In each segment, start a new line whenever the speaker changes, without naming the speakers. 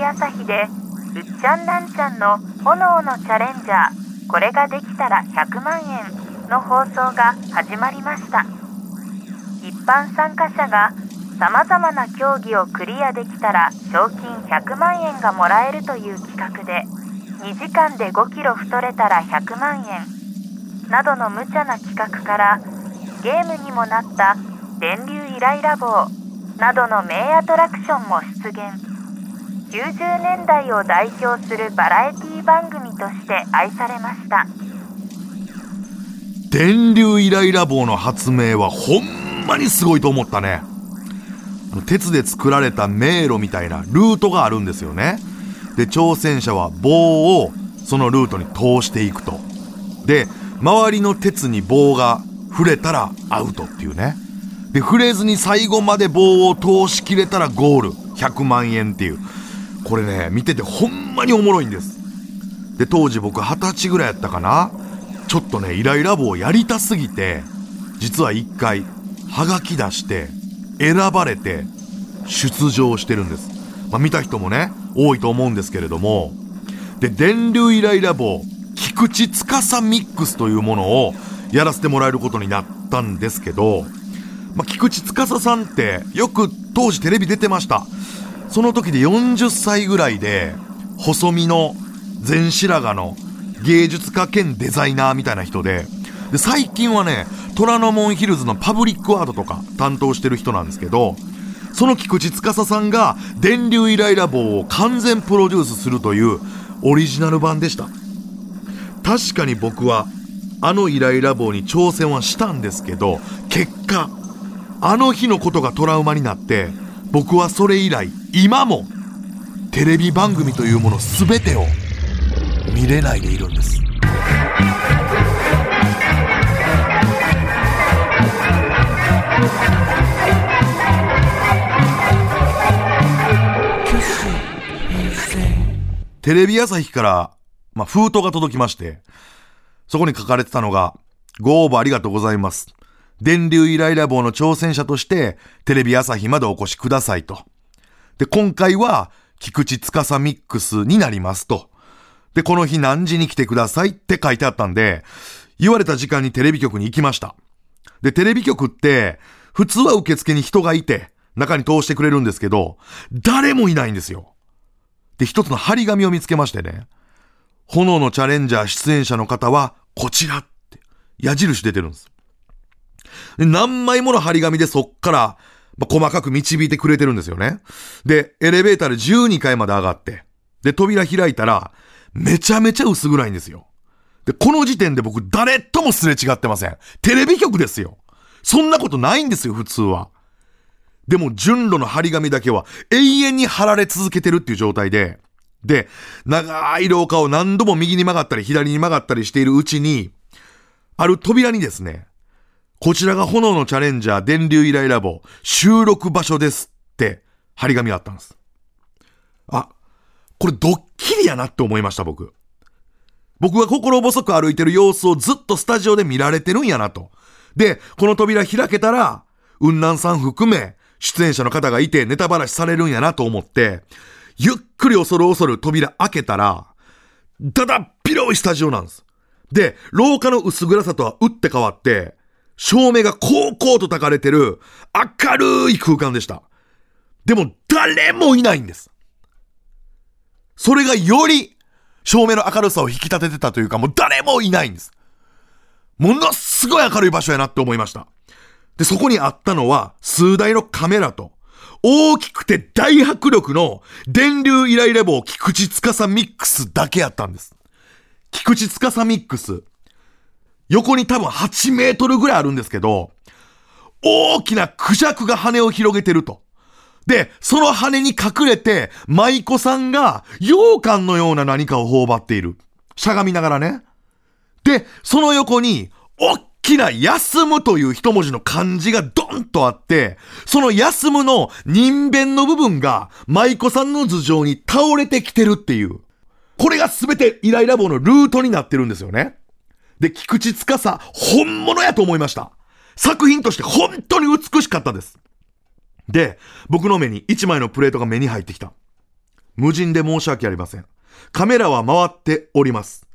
テレビ朝日で「うっちゃんなんちゃんの炎のチャレンジャーこれができたら100万円」の放送が始まりました。一般参加者がさまざまな競技をクリアできたら賞金100万円がもらえるという企画で2時間で5キロ太れたら100万円などの無茶な企画からゲームにもなった電流イライラ棒などの名アトラクションも出現。90年代を代表するバラエティ番組として愛されました
電流イライラ棒の発明はほんまにすごいと思ったね鉄で作られた迷路みたいなルートがあるんですよね。で、挑戦者は棒をそのルートに通していくと。で、周りの鉄に棒が触れたらアウトっていうね。で、触れずに最後まで棒を通しきれたらゴール。100万円っていう。これね、見ててほんまにおもろいんです。で、当時僕二十歳ぐらいやったかな。ちょっとね、イライラ棒やりたすぎて、実は一回、はがき出して、選ばれて出場してるんです。まあ、見た人もね、多いと思うんですけれども、で、電流イライラ棒、菊池司ミックスというものをやらせてもらえることになったんですけど、まあ、菊池司さんってよく当時テレビ出てました。その時で40歳ぐらいで、細身の全白髪の芸術家兼デザイナーみたいな人で、で、最近はね、虎ノ門ヒルズのパブリックアートとか担当してる人なんですけど、その菊池司さんが電流イライラ棒を完全プロデュースするというオリジナル版でした。確かに僕はあのイライラ棒に挑戦はしたんですけど、結果、あの日のことがトラウマになって、僕はそれ以来、今も、テレビ番組というもの全てを見れないでいるんです。テレビ朝日から、まあ、封筒が届きまして、そこに書かれてたのが、ご応募ありがとうございます。電流イライラ棒の挑戦者として、テレビ朝日までお越しくださいと。で、今回は、菊池司ミックスになりますと。で、この日何時に来てくださいって書いてあったんで、言われた時間にテレビ局に行きました。で、テレビ局って、普通は受付に人がいて、中に通してくれるんですけど、誰もいないんですよ。で、一つの張り紙を見つけましてね、炎のチャレンジャー出演者の方は、こちらって、矢印出てるんです。で何枚もの張り紙でそっから、まあ、細かく導いてくれてるんですよね。で、エレベーターで12階まで上がって、で、扉開いたら、めちゃめちゃ薄暗いんですよ。で、この時点で僕誰ともすれ違ってません。テレビ局ですよ。そんなことないんですよ、普通は。でも順路の張り紙だけは永遠に貼られ続けてるっていう状態で、で、長い廊下を何度も右に曲がったり左に曲がったりしているうちに、ある扉にですね、こちらが炎のチャレンジャー電流イライラ棒収録場所ですって張り紙があったんです。あ、これドッキリやなって思いました僕。僕が心細く歩いてる様子をずっとスタジオで見られてるんやなと。で、この扉開けたら、雲南さん含め、出演者の方がいてネタばらしされるんやなと思って、ゆっくり恐る恐る扉開けたら、だだっ広いスタジオなんです。で、廊下の薄暗さとは打って変わって、照明がこうこうと焚かれてる明るい空間でした。でも誰もいないんです。それがより照明の明るさを引き立ててたというかもう誰もいないんです。ものすごい明るい場所やなって思いました。で、そこにあったのは、数台のカメラと、大きくて大迫力の電流イライラ棒菊池司ミックスだけやったんです。菊池司ミックス。横に多分8メートルぐらいあるんですけど、大きなクジャクが羽を広げてると。で、その羽に隠れて、舞妓さんが羊羹のような何かを頬張っている。しゃがみながらね。で、その横に、おっきな休むという一文字の漢字がドンとあって、その休むの人弁の部分が舞妓さんの頭上に倒れてきてるっていう。これが全てイライラ棒のルートになってるんですよね。で、菊池司、本物やと思いました。作品として本当に美しかったです。で、僕の目に一枚のプレートが目に入ってきた。無人で申し訳ありません。カメラは回っております。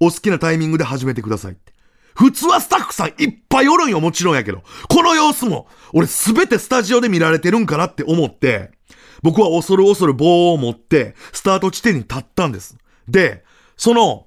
お好きなタイミングで始めてください。普通はスタッフさんいっぱいおるんよ、もちろんやけど。この様子も、俺すべてスタジオで見られてるんかなって思って、僕は恐る恐る棒を持って、スタート地点に立ったんです。で、その、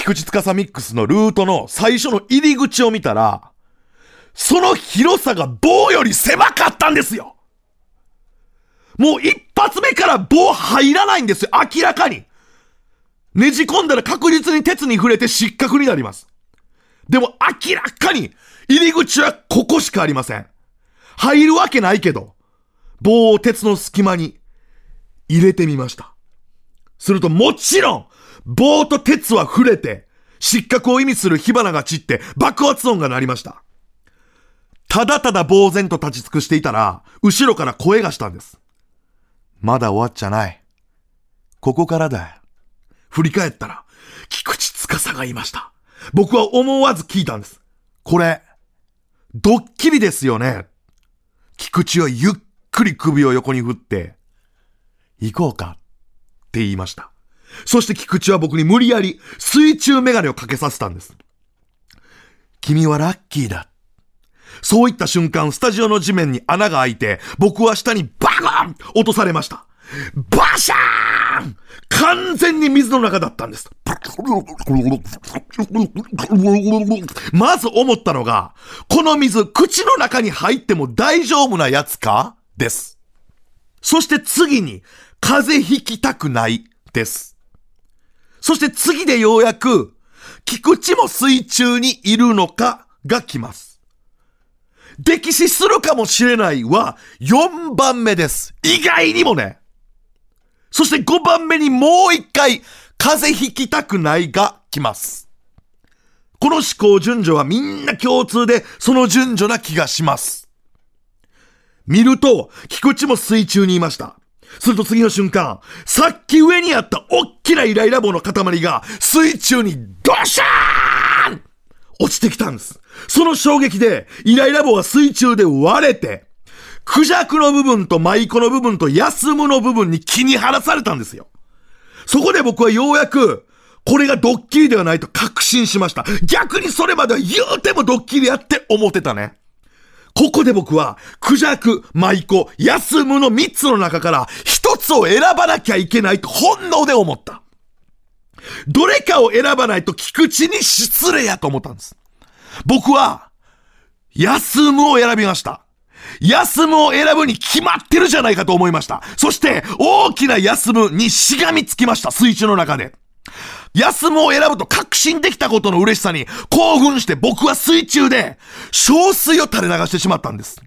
菊池司ミックスのルートの最初の入り口を見たら、その広さが棒より狭かったんですよもう一発目から棒入らないんですよ明らかにねじ込んだら確実に鉄に触れて失格になります。でも明らかに入り口はここしかありません。入るわけないけど、棒を鉄の隙間に入れてみました。するともちろん、棒と鉄は触れて、失格を意味する火花が散って爆発音が鳴りました。ただただ呆然と立ち尽くしていたら、後ろから声がしたんです。まだ終わっちゃない。ここからだ。振り返ったら、菊池司がいました。僕は思わず聞いたんです。これ、ドッキリですよね。菊池はゆっくり首を横に振って、行こうかって言いました。そして菊池は僕に無理やり水中メガネをかけさせたんです。君はラッキーだ。そういった瞬間、スタジオの地面に穴が開いて、僕は下にバコン落とされました。バシャーン完全に水の中だったんです。まず思ったのが、この水、口の中に入っても大丈夫なやつか？です。そして次に、風邪ひきたくないです。そして次でようやく、菊池も水中にいるのかが来ます。溺死するかもしれないは4番目です。意外にもね。そして5番目にもう一回、風邪ひきたくないが来ます。この思考順序はみんな共通で、その順序な気がします。見ると、菊池も水中にいました。すると次の瞬間、さっき上にあった大きなイライラ棒の塊が水中にドシャーン落ちてきたんです。その衝撃で、イライラ棒が水中で割れて、クジャクの部分とマイコの部分と休むの部分に気に晴らされたんですよ。そこで僕はようやく、これがドッキリではないと確信しました。逆にそれまでは言うてもドッキリやって思ってたね。ここで僕は、クジャク、マイコ、休むの3つの中から1つを選ばなきゃいけないと本能で思った。どれかを選ばないと菊池に失礼やと思ったんです。僕は、休むを選びました。休むを選ぶに決まってるじゃないかと思いました。そして、大きな休むにしがみつきました。水中の中で。休むを選ぶと確信できたことの嬉しさに興奮して僕は水中で小水を垂れ流してしまったんです。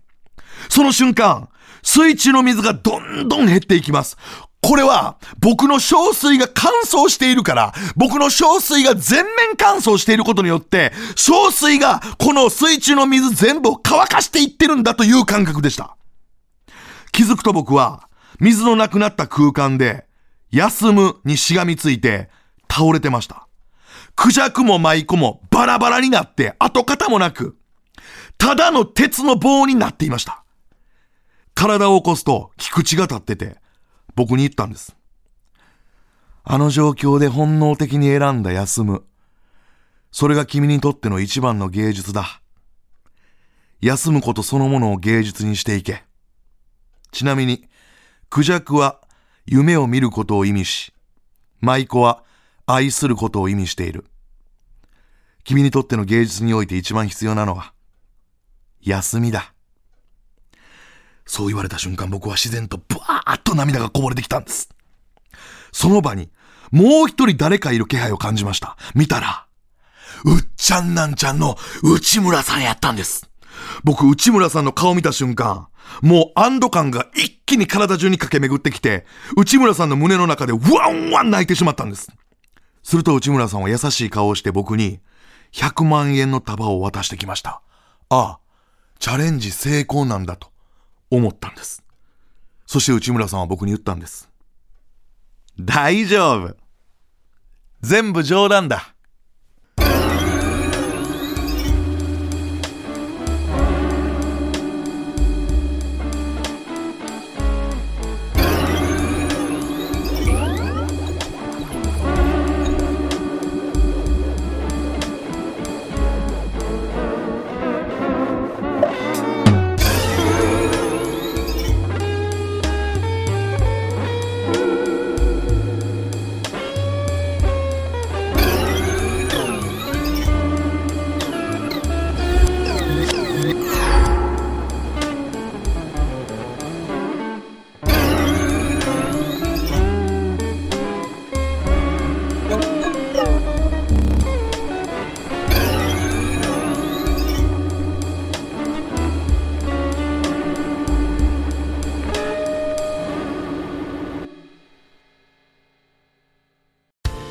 その瞬間、水中の水がどんどん減っていきます。これは僕の小水が乾燥しているから、僕の小水が全面乾燥していることによって、小水がこの水中の水全部を乾かしていってるんだという感覚でした。気づくと僕は水のなくなった空間で、休むにしがみついて倒れてました。クジャクもマイコもバラバラになって跡形もなく、ただの鉄の棒になっていました。体を起こすと菊池が立ってて、僕に言ったんです。あの状況で本能的に選んだ休む。それが君にとっての一番の芸術だ。休むことそのものを芸術にしていけ。ちなみに、クジャクは夢を見ることを意味し、舞妓は愛することを意味している。君にとっての芸術において一番必要なのは、休みだ。そう言われた瞬間僕は自然とブワーッと涙がこぼれてきたんです。その場にもう一人誰かいる気配を感じました。見たら、うっちゃんなんちゃんの内村さんやったんです。僕、内村さんの顔見た瞬間、もう安堵感が一気に体中に駆け巡ってきて、内村さんの胸の中でワンワン泣いてしまったんです。すると内村さんは優しい顔をして僕に100万円の束を渡してきました。ああ、チャレンジ成功なんだと思ったんです。そして内村さんは僕に言ったんです。大丈夫。全部冗談だ。